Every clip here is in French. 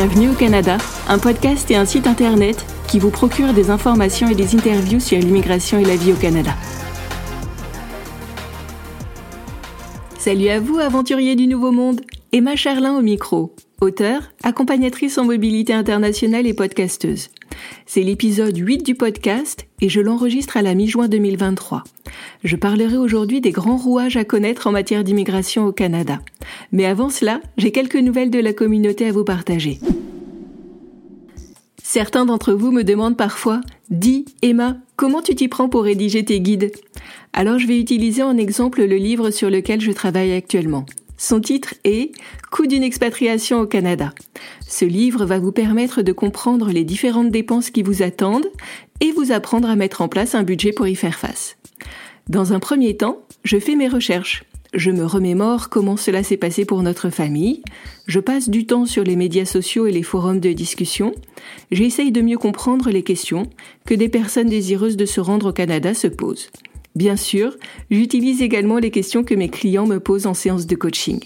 Bienvenue au Canada, un podcast et un site internet qui vous procure des informations et des interviews sur l'immigration et la vie au Canada. Salut à vous, aventuriers du Nouveau Monde! Emma Charlin au micro, auteure, accompagnatrice en mobilité internationale et podcasteuse. C'est l'épisode 8 du podcast et je l'enregistre à la mi-juin 2023. Je parlerai aujourd'hui des grands rouages à connaître en matière d'immigration au Canada. Mais avant cela, j'ai quelques nouvelles de la communauté à vous partager. Certains d'entre vous me demandent parfois Dis, Emma, comment tu t'y prends pour rédiger tes guides? Alors je vais utiliser en exemple le livre sur lequel je travaille actuellement. Son titre est Coût d'une expatriation au Canada. Ce livre va vous permettre de comprendre les différentes dépenses qui vous attendent et vous apprendre à mettre en place un budget pour y faire face. Dans un premier temps, je fais mes recherches. Je me remémore comment cela s'est passé pour notre famille. Je passe du temps sur les médias sociaux et les forums de discussion. J'essaye de mieux comprendre les questions que des personnes désireuses de se rendre au Canada se posent. Bien sûr, j'utilise également les questions que mes clients me posent en séance de coaching.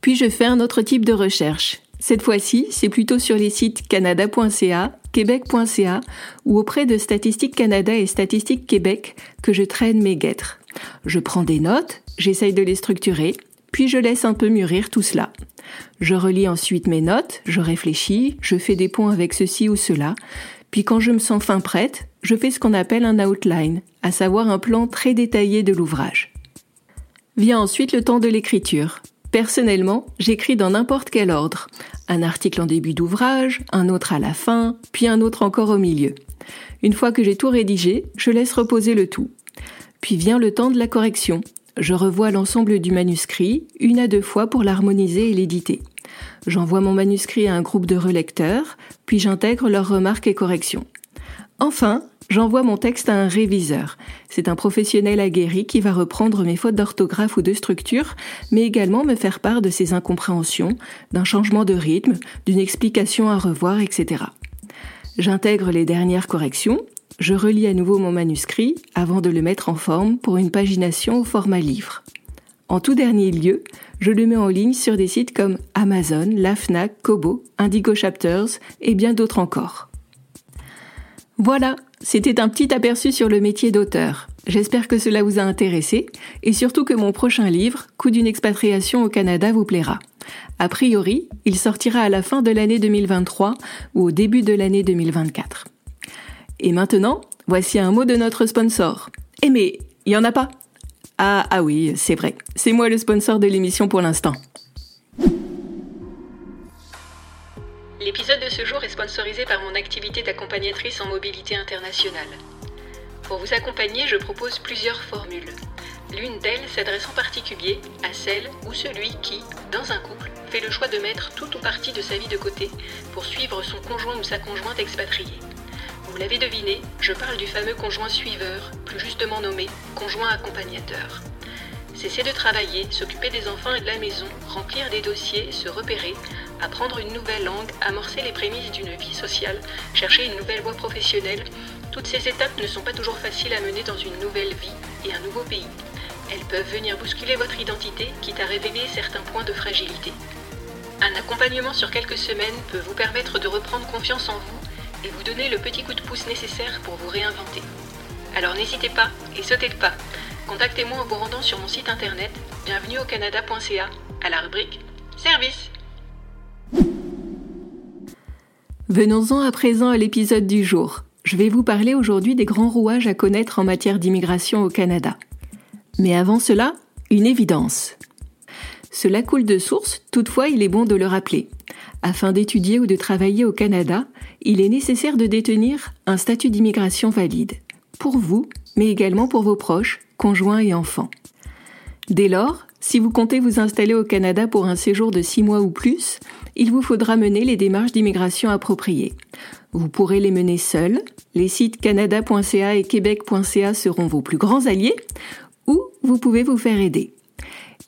Puis je fais un autre type de recherche. Cette fois-ci, c'est plutôt sur les sites canada.ca, québec.ca ou auprès de Statistique Canada et Statistique Québec que je traîne mes guêtres. Je prends des notes, j'essaye de les structurer, puis je laisse un peu mûrir tout cela. Je relis ensuite mes notes, je réfléchis, je fais des ponts avec ceci ou cela, puis quand je me sens fin prête, je fais ce qu'on appelle un outline, à savoir un plan très détaillé de l'ouvrage. Vient ensuite le temps de l'écriture. Personnellement, j'écris dans n'importe quel ordre. Un article en début d'ouvrage, un autre à la fin, puis un autre encore au milieu. Une fois que j'ai tout rédigé, je laisse reposer le tout. Puis vient le temps de la correction. Je revois l'ensemble du manuscrit une à deux fois pour l'harmoniser et l'éditer. J'envoie mon manuscrit à un groupe de relecteurs, puis j'intègre leurs remarques et corrections. Enfin, j'envoie mon texte à un réviseur. C'est un professionnel aguerri qui va reprendre mes fautes d'orthographe ou de structure, mais également me faire part de ses incompréhensions, d'un changement de rythme, d'une explication à revoir, etc. J'intègre les dernières corrections, je relis à nouveau mon manuscrit avant de le mettre en forme pour une pagination au format livre. En tout dernier lieu, je le mets en ligne sur des sites comme Amazon, la Fnac, Kobo, Indigo Chapters et bien d'autres encore. Voilà, c'était un petit aperçu sur le métier d'auteur. J'espère que cela vous a intéressé et surtout que mon prochain livre, Coup d'une expatriation au Canada, vous plaira. A priori, il sortira à la fin de l'année 2023 ou au début de l'année 2024. Et maintenant, voici un mot de notre sponsor. Eh mais, il n'y en a pas ah, ah oui, c'est vrai. C'est moi le sponsor de l'émission pour l'instant. L'épisode de ce jour est sponsorisé par mon activité d'accompagnatrice en mobilité internationale. Pour vous accompagner, je propose plusieurs formules. L'une d'elles s'adresse en particulier à celle ou celui qui, dans un couple, fait le choix de mettre tout ou partie de sa vie de côté pour suivre son conjoint ou sa conjointe expatriée. Vous l'avez deviné, je parle du fameux conjoint suiveur, plus justement nommé conjoint accompagnateur. Cesser de travailler, s'occuper des enfants et de la maison, remplir des dossiers, se repérer, apprendre une nouvelle langue, amorcer les prémices d'une vie sociale, chercher une nouvelle voie professionnelle, toutes ces étapes ne sont pas toujours faciles à mener dans une nouvelle vie et un nouveau pays. Elles peuvent venir bousculer votre identité, quitte à révéler certains points de fragilité. Un accompagnement sur quelques semaines peut vous permettre de reprendre confiance en vous et vous donner le petit coup de pouce nécessaire pour vous réinventer. Alors n'hésitez pas et sautez le pas. Contactez-moi en vous rendant sur mon site internet bienvenueaucanada.ca à la rubrique Service. Venons-en à présent à l'épisode du jour. Je vais vous parler aujourd'hui des grands rouages à connaître en matière d'immigration au Canada. Mais avant cela, une évidence. Cela coule de source, toutefois il est bon de le rappeler. Afin d'étudier ou de travailler au Canada, il est nécessaire de détenir un statut d'immigration valide, pour vous, mais également pour vos proches, conjoints et enfants. Dès lors, si vous comptez vous installer au Canada pour un séjour de six mois ou plus, il vous faudra mener les démarches d'immigration appropriées. Vous pourrez les mener seuls, les sites canada.ca et québec.ca seront vos plus grands alliés, ou vous pouvez vous faire aider.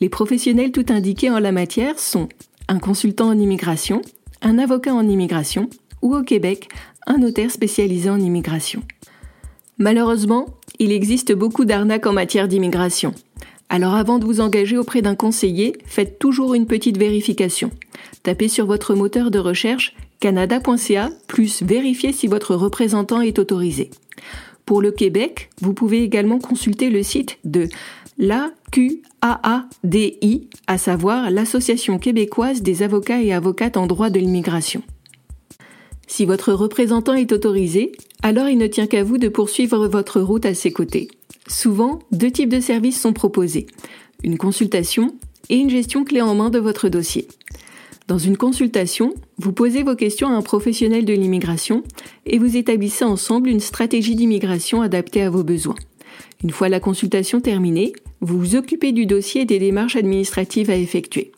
Les professionnels tout indiqués en la matière sont un consultant en immigration, un avocat en immigration ou au Québec, un notaire spécialisé en immigration. Malheureusement, il existe beaucoup d'arnaques en matière d'immigration. Alors avant de vous engager auprès d'un conseiller, faites toujours une petite vérification. Tapez sur votre moteur de recherche canada.ca plus vérifiez si votre représentant est autorisé. Pour le Québec, vous pouvez également consulter le site de l'AQAADI, à savoir l'Association québécoise des avocats et avocates en droit de l'immigration. Si votre représentant est autorisé, alors il ne tient qu'à vous de poursuivre votre route à ses côtés. Souvent, deux types de services sont proposés. Une consultation et une gestion clé en main de votre dossier. Dans une consultation, vous posez vos questions à un professionnel de l'immigration et vous établissez ensemble une stratégie d'immigration adaptée à vos besoins. Une fois la consultation terminée, vous vous occupez du dossier et des démarches administratives à effectuer.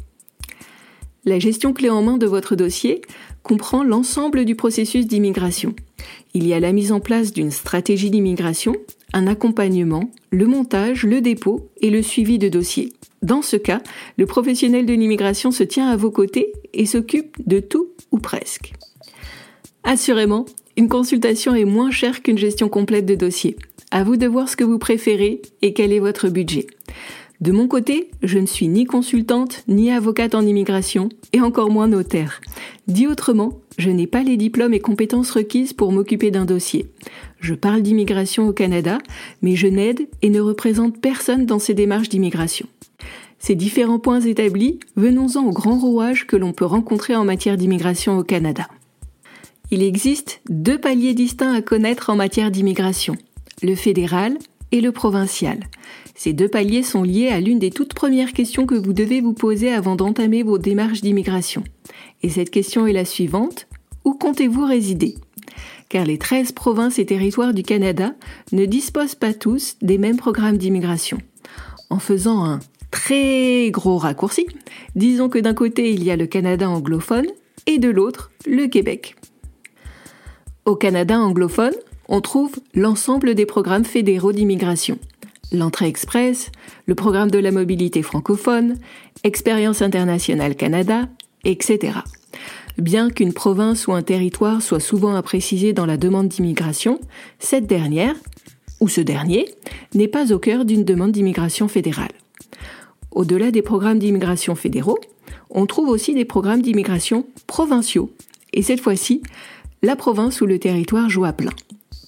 La gestion clé en main de votre dossier comprend l'ensemble du processus d'immigration. Il y a la mise en place d'une stratégie d'immigration, un accompagnement, le montage, le dépôt et le suivi de dossier. Dans ce cas, le professionnel de l'immigration se tient à vos côtés et s'occupe de tout ou presque. Assurément, une consultation est moins chère qu'une gestion complète de dossier. À vous de voir ce que vous préférez et quel est votre budget. De mon côté, je ne suis ni consultante, ni avocate en immigration, et encore moins notaire. Dit autrement, je n'ai pas les diplômes et compétences requises pour m'occuper d'un dossier. Je parle d'immigration au Canada, mais je n'aide et ne représente personne dans ces démarches d'immigration. Ces différents points établis, venons-en au grand rouage que l'on peut rencontrer en matière d'immigration au Canada. Il existe deux paliers distincts à connaître en matière d'immigration, le fédéral et le provincial. Ces deux paliers sont liés à l'une des toutes premières questions que vous devez vous poser avant d'entamer vos démarches d'immigration. Et cette question est la suivante. Où comptez-vous résider? Car les 13 provinces et territoires du Canada ne disposent pas tous des mêmes programmes d'immigration. En faisant un très gros raccourci, disons que d'un côté il y a le Canada anglophone et de l'autre le Québec. Au Canada anglophone, on trouve l'ensemble des programmes fédéraux d'immigration. L'entrée express, le programme de la mobilité francophone, Expérience internationale Canada, etc. Bien qu'une province ou un territoire soit souvent à préciser dans la demande d'immigration, cette dernière, ou ce dernier, n'est pas au cœur d'une demande d'immigration fédérale. Au-delà des programmes d'immigration fédéraux, on trouve aussi des programmes d'immigration provinciaux. Et cette fois-ci, la province ou le territoire joue à plein.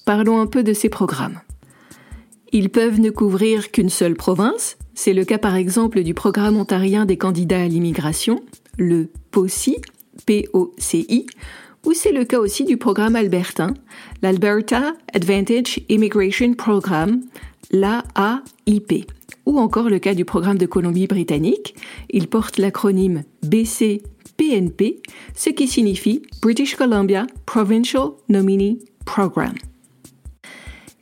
Parlons un peu de ces programmes. Ils peuvent ne couvrir qu'une seule province, c'est le cas par exemple du programme ontarien des candidats à l'immigration, le POCI, P-O-C-I, ou c'est le cas aussi du programme albertain, l'Alberta Advantage Immigration Program, l'AAIP, ou encore le cas du programme de Colombie-Britannique. Il porte l'acronyme BC-PNP, ce qui signifie British Columbia Provincial Nominee Program.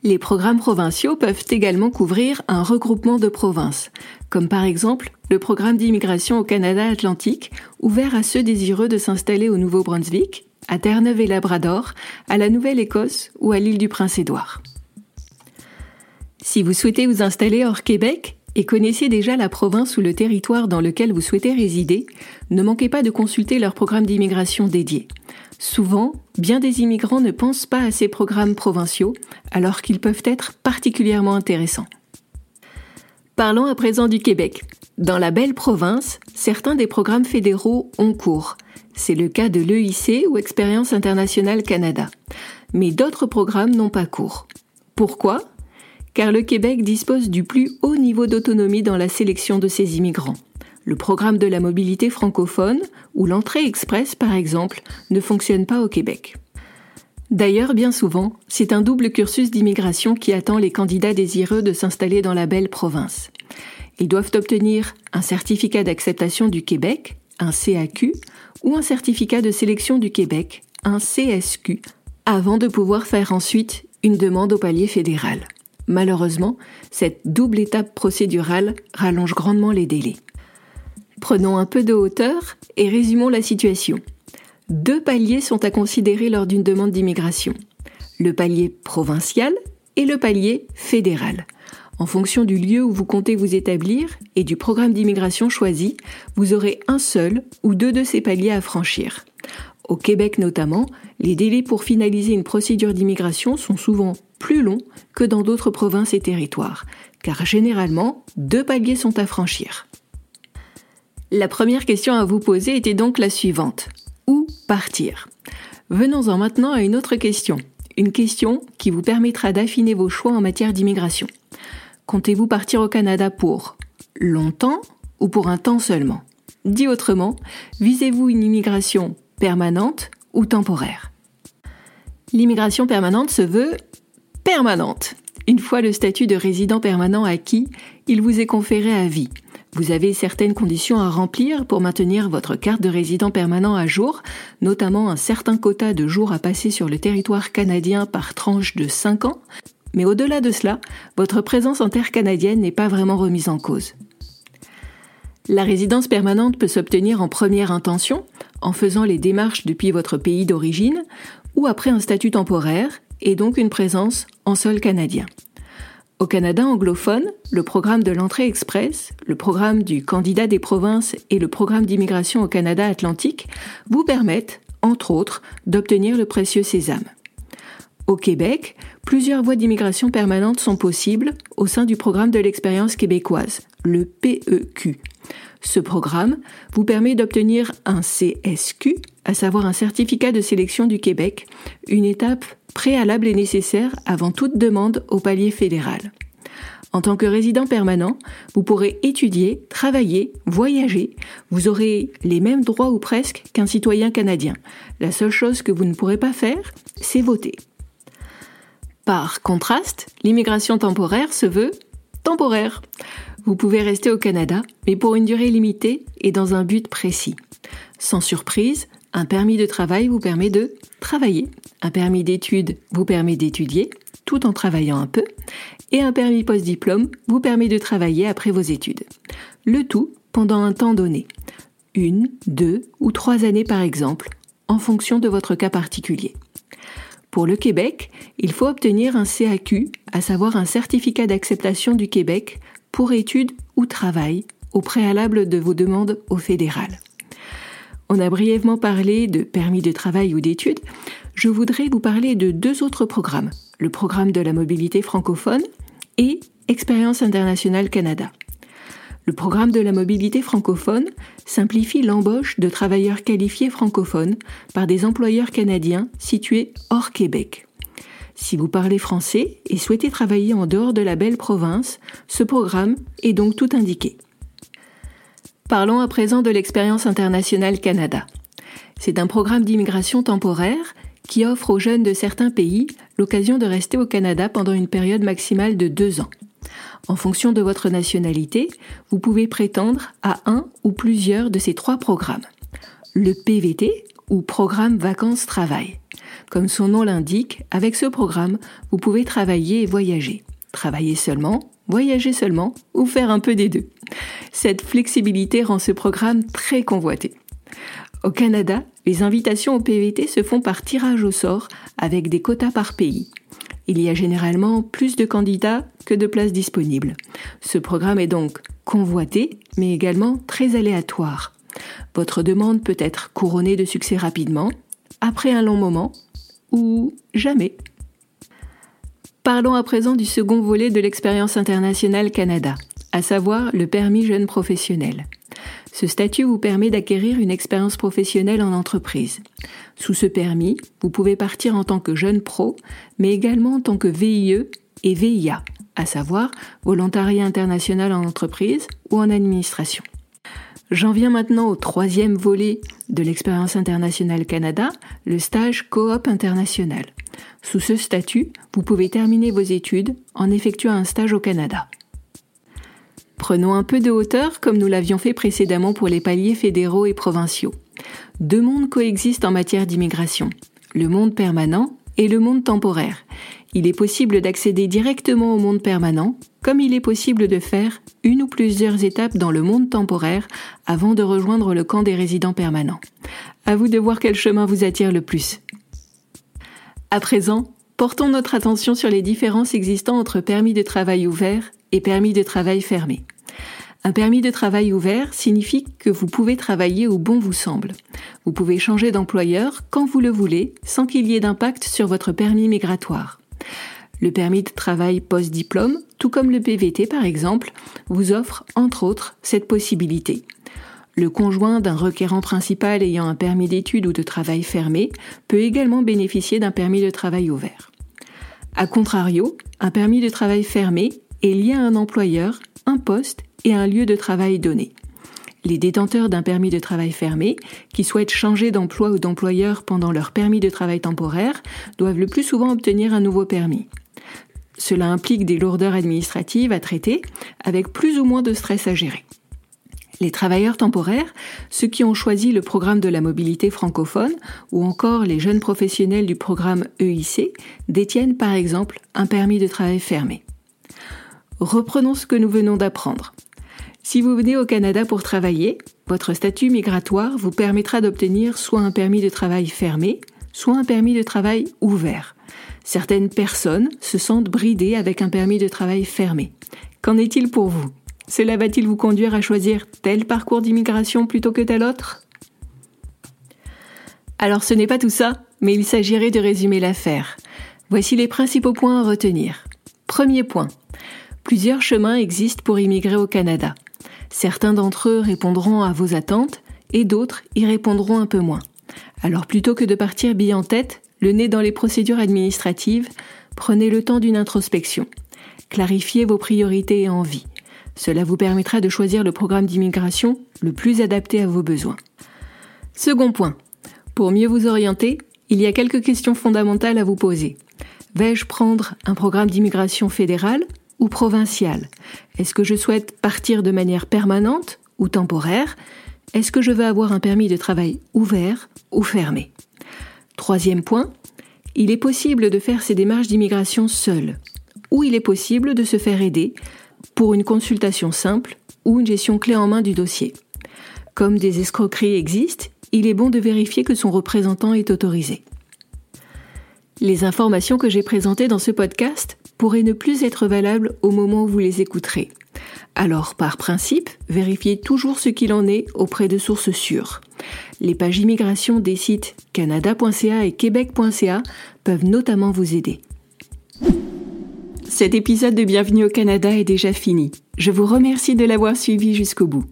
Les programmes provinciaux peuvent également couvrir un regroupement de provinces, comme par exemple le programme d'immigration au Canada Atlantique, ouvert à ceux désireux de s'installer au Nouveau-Brunswick, à Terre-Neuve et Labrador, à la Nouvelle-Écosse ou à l'île du Prince-Édouard. Si vous souhaitez vous installer hors Québec et connaissez déjà la province ou le territoire dans lequel vous souhaitez résider, ne manquez pas de consulter leur programme d'immigration dédié. Souvent, bien des immigrants ne pensent pas à ces programmes provinciaux, alors qu'ils peuvent être particulièrement intéressants. Parlons à présent du Québec. Dans la belle province, certains des programmes fédéraux ont cours. C'est le cas de l'EIC ou Expérience internationale Canada. Mais d'autres programmes n'ont pas cours. Pourquoi? Car le Québec dispose du plus haut niveau d'autonomie dans la sélection de ses immigrants. Le programme de la mobilité francophone ou l'entrée express, par exemple, ne fonctionne pas au Québec. D'ailleurs, bien souvent, c'est un double cursus d'immigration qui attend les candidats désireux de s'installer dans la belle province. Ils doivent obtenir un certificat d'acceptation du Québec, un CAQ, ou un certificat de sélection du Québec, un CSQ, avant de pouvoir faire ensuite une demande au palier fédéral. Malheureusement, cette double étape procédurale rallonge grandement les délais. Prenons un peu de hauteur et résumons la situation. Deux paliers sont à considérer lors d'une demande d'immigration. Le palier provincial et le palier fédéral. En fonction du lieu où vous comptez vous établir et du programme d'immigration choisi, vous aurez un seul ou deux de ces paliers à franchir. Au Québec notamment, les délais pour finaliser une procédure d'immigration sont souvent plus longs que dans d'autres provinces et territoires, car généralement, deux paliers sont à franchir. La première question à vous poser était donc la suivante. Où partir? Venons-en maintenant à une autre question. Une question qui vous permettra d'affiner vos choix en matière d'immigration. Comptez-vous partir au Canada pour longtemps ou pour un temps seulement? Dit autrement, visez-vous une immigration permanente ou temporaire? L'immigration permanente se veut permanente. Une fois le statut de résident permanent acquis, il vous est conféré à vie. Vous avez certaines conditions à remplir pour maintenir votre carte de résident permanent à jour, notamment un certain quota de jours à passer sur le territoire canadien par tranche de 5 ans, mais au-delà de cela, votre présence en terre canadienne n'est pas vraiment remise en cause. La résidence permanente peut s'obtenir en première intention, en faisant les démarches depuis votre pays d'origine, ou après un statut temporaire, et donc une présence en sol canadien. Au Canada anglophone, le programme de l'entrée express, le programme du candidat des provinces et le programme d'immigration au Canada atlantique vous permettent, entre autres, d'obtenir le précieux sésame. Au Québec, plusieurs voies d'immigration permanente sont possibles au sein du programme de l'expérience québécoise, le PEQ. Ce programme vous permet d'obtenir un CSQ, à savoir un certificat de sélection du Québec, une étape préalable et nécessaire avant toute demande au palier fédéral. En tant que résident permanent, vous pourrez étudier, travailler, voyager. Vous aurez les mêmes droits ou presque qu'un citoyen canadien. La seule chose que vous ne pourrez pas faire, c'est voter. Par contraste, l'immigration temporaire se veut temporaire. Vous pouvez rester au Canada, mais pour une durée limitée et dans un but précis. Sans surprise, un permis de travail vous permet de travailler. Un permis d'études vous permet d'étudier tout en travaillant un peu. Et un permis post-diplôme vous permet de travailler après vos études. Le tout pendant un temps donné. Une, deux ou trois années par exemple, en fonction de votre cas particulier. Pour le Québec, il faut obtenir un CAQ, à savoir un certificat d'acceptation du Québec pour études ou travail, au préalable de vos demandes au fédéral. On a brièvement parlé de permis de travail ou d'études. Je voudrais vous parler de deux autres programmes. Le programme de la mobilité francophone et Expérience internationale Canada. Le programme de la mobilité francophone simplifie l'embauche de travailleurs qualifiés francophones par des employeurs canadiens situés hors Québec. Si vous parlez français et souhaitez travailler en dehors de la belle province, ce programme est donc tout indiqué. Parlons à présent de l'expérience internationale Canada. C'est un programme d'immigration temporaire qui offre aux jeunes de certains pays l'occasion de rester au Canada pendant une période maximale de deux ans. En fonction de votre nationalité, vous pouvez prétendre à un ou plusieurs de ces trois programmes. Le PVT, ou Programme Vacances-Travail. Comme son nom l'indique, avec ce programme, vous pouvez travailler et voyager. Travailler seulement, voyager seulement ou faire un peu des deux. Cette flexibilité rend ce programme très convoité. Au Canada, les invitations au PVT se font par tirage au sort avec des quotas par pays. Il y a généralement plus de candidats que de places disponibles. Ce programme est donc convoité, mais également très aléatoire. Votre demande peut être couronnée de succès rapidement, après un long moment, ou jamais. Parlons à présent du second volet de l'expérience internationale Canada, à savoir le permis jeune professionnel. Ce statut vous permet d'acquérir une expérience professionnelle en entreprise. Sous ce permis, vous pouvez partir en tant que jeune pro, mais également en tant que VIE et VIA, à savoir volontariat international en entreprise ou en administration. J'en viens maintenant au troisième volet de l'expérience internationale Canada, le stage coop international. Sous ce statut, vous pouvez terminer vos études en effectuant un stage au Canada. Prenons un peu de hauteur comme nous l'avions fait précédemment pour les paliers fédéraux et provinciaux. Deux mondes coexistent en matière d'immigration, le monde permanent et le monde temporaire. Il est possible d'accéder directement au monde permanent, comme il est possible de faire une ou plusieurs étapes dans le monde temporaire avant de rejoindre le camp des résidents permanents. À vous de voir quel chemin vous attire le plus. À présent, portons notre attention sur les différences existant entre permis de travail ouvert et permis de travail fermé. Un permis de travail ouvert signifie que vous pouvez travailler où bon vous semble. Vous pouvez changer d'employeur quand vous le voulez sans qu'il y ait d'impact sur votre permis migratoire. Le permis de travail post-diplôme, tout comme le PVT par exemple, vous offre entre autres cette possibilité. Le conjoint d'un requérant principal ayant un permis d'études ou de travail fermé peut également bénéficier d'un permis de travail ouvert. A contrario, un permis de travail fermé est lié à un employeur, un poste et un lieu de travail donné. Les détenteurs d'un permis de travail fermé, qui souhaitent changer d'emploi ou d'employeur pendant leur permis de travail temporaire, doivent le plus souvent obtenir un nouveau permis. Cela implique des lourdeurs administratives à traiter, avec plus ou moins de stress à gérer. Les travailleurs temporaires, ceux qui ont choisi le programme de la mobilité francophone ou encore les jeunes professionnels du programme EIC, détiennent par exemple un permis de travail fermé. Reprenons ce que nous venons d'apprendre. Si vous venez au Canada pour travailler, votre statut migratoire vous permettra d'obtenir soit un permis de travail fermé, soit un permis de travail ouvert. Certaines personnes se sentent bridées avec un permis de travail fermé. Qu'en est-il pour vous? Cela va-t-il vous conduire à choisir tel parcours d'immigration plutôt que tel autre? Alors ce n'est pas tout ça, mais il s'agirait de résumer l'affaire. Voici les principaux points à retenir. Premier point. Plusieurs chemins existent pour immigrer au Canada. Certains d'entre eux répondront à vos attentes et d'autres y répondront un peu moins. Alors plutôt que de partir bille en tête, le nez dans les procédures administratives, prenez le temps d'une introspection. Clarifiez vos priorités et envies. Cela vous permettra de choisir le programme d'immigration le plus adapté à vos besoins. Second point. Pour mieux vous orienter, il y a quelques questions fondamentales à vous poser. Vais-je prendre un programme d'immigration fédéral ou provincial? Est-ce que je souhaite partir de manière permanente ou temporaire? Est-ce que je veux avoir un permis de travail ouvert ou fermé? Troisième point, il est possible de faire ces démarches d'immigration seul, ou il est possible de se faire aider pour une consultation simple ou une gestion clé en main du dossier. Comme des escroqueries existent, il est bon de vérifier que son représentant est autorisé. Les informations que j'ai présentées dans ce podcast pourraient ne plus être valables au moment où vous les écouterez. Alors, par principe, vérifiez toujours ce qu'il en est auprès de sources sûres. Les pages immigration des sites canada.ca et québec.ca peuvent notamment vous aider. Cet épisode de Bienvenue au Canada est déjà fini. Je vous remercie de l'avoir suivi jusqu'au bout.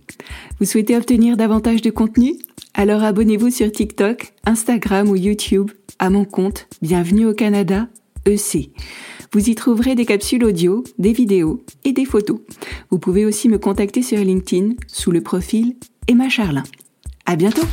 Vous souhaitez obtenir davantage de contenu? Alors abonnez-vous sur TikTok, Instagram ou YouTube à mon compte Bienvenue au Canada EC. Vous y trouverez des capsules audio, des vidéos et des photos. Vous pouvez aussi me contacter sur LinkedIn sous le profil Emma Charlin. À bientôt!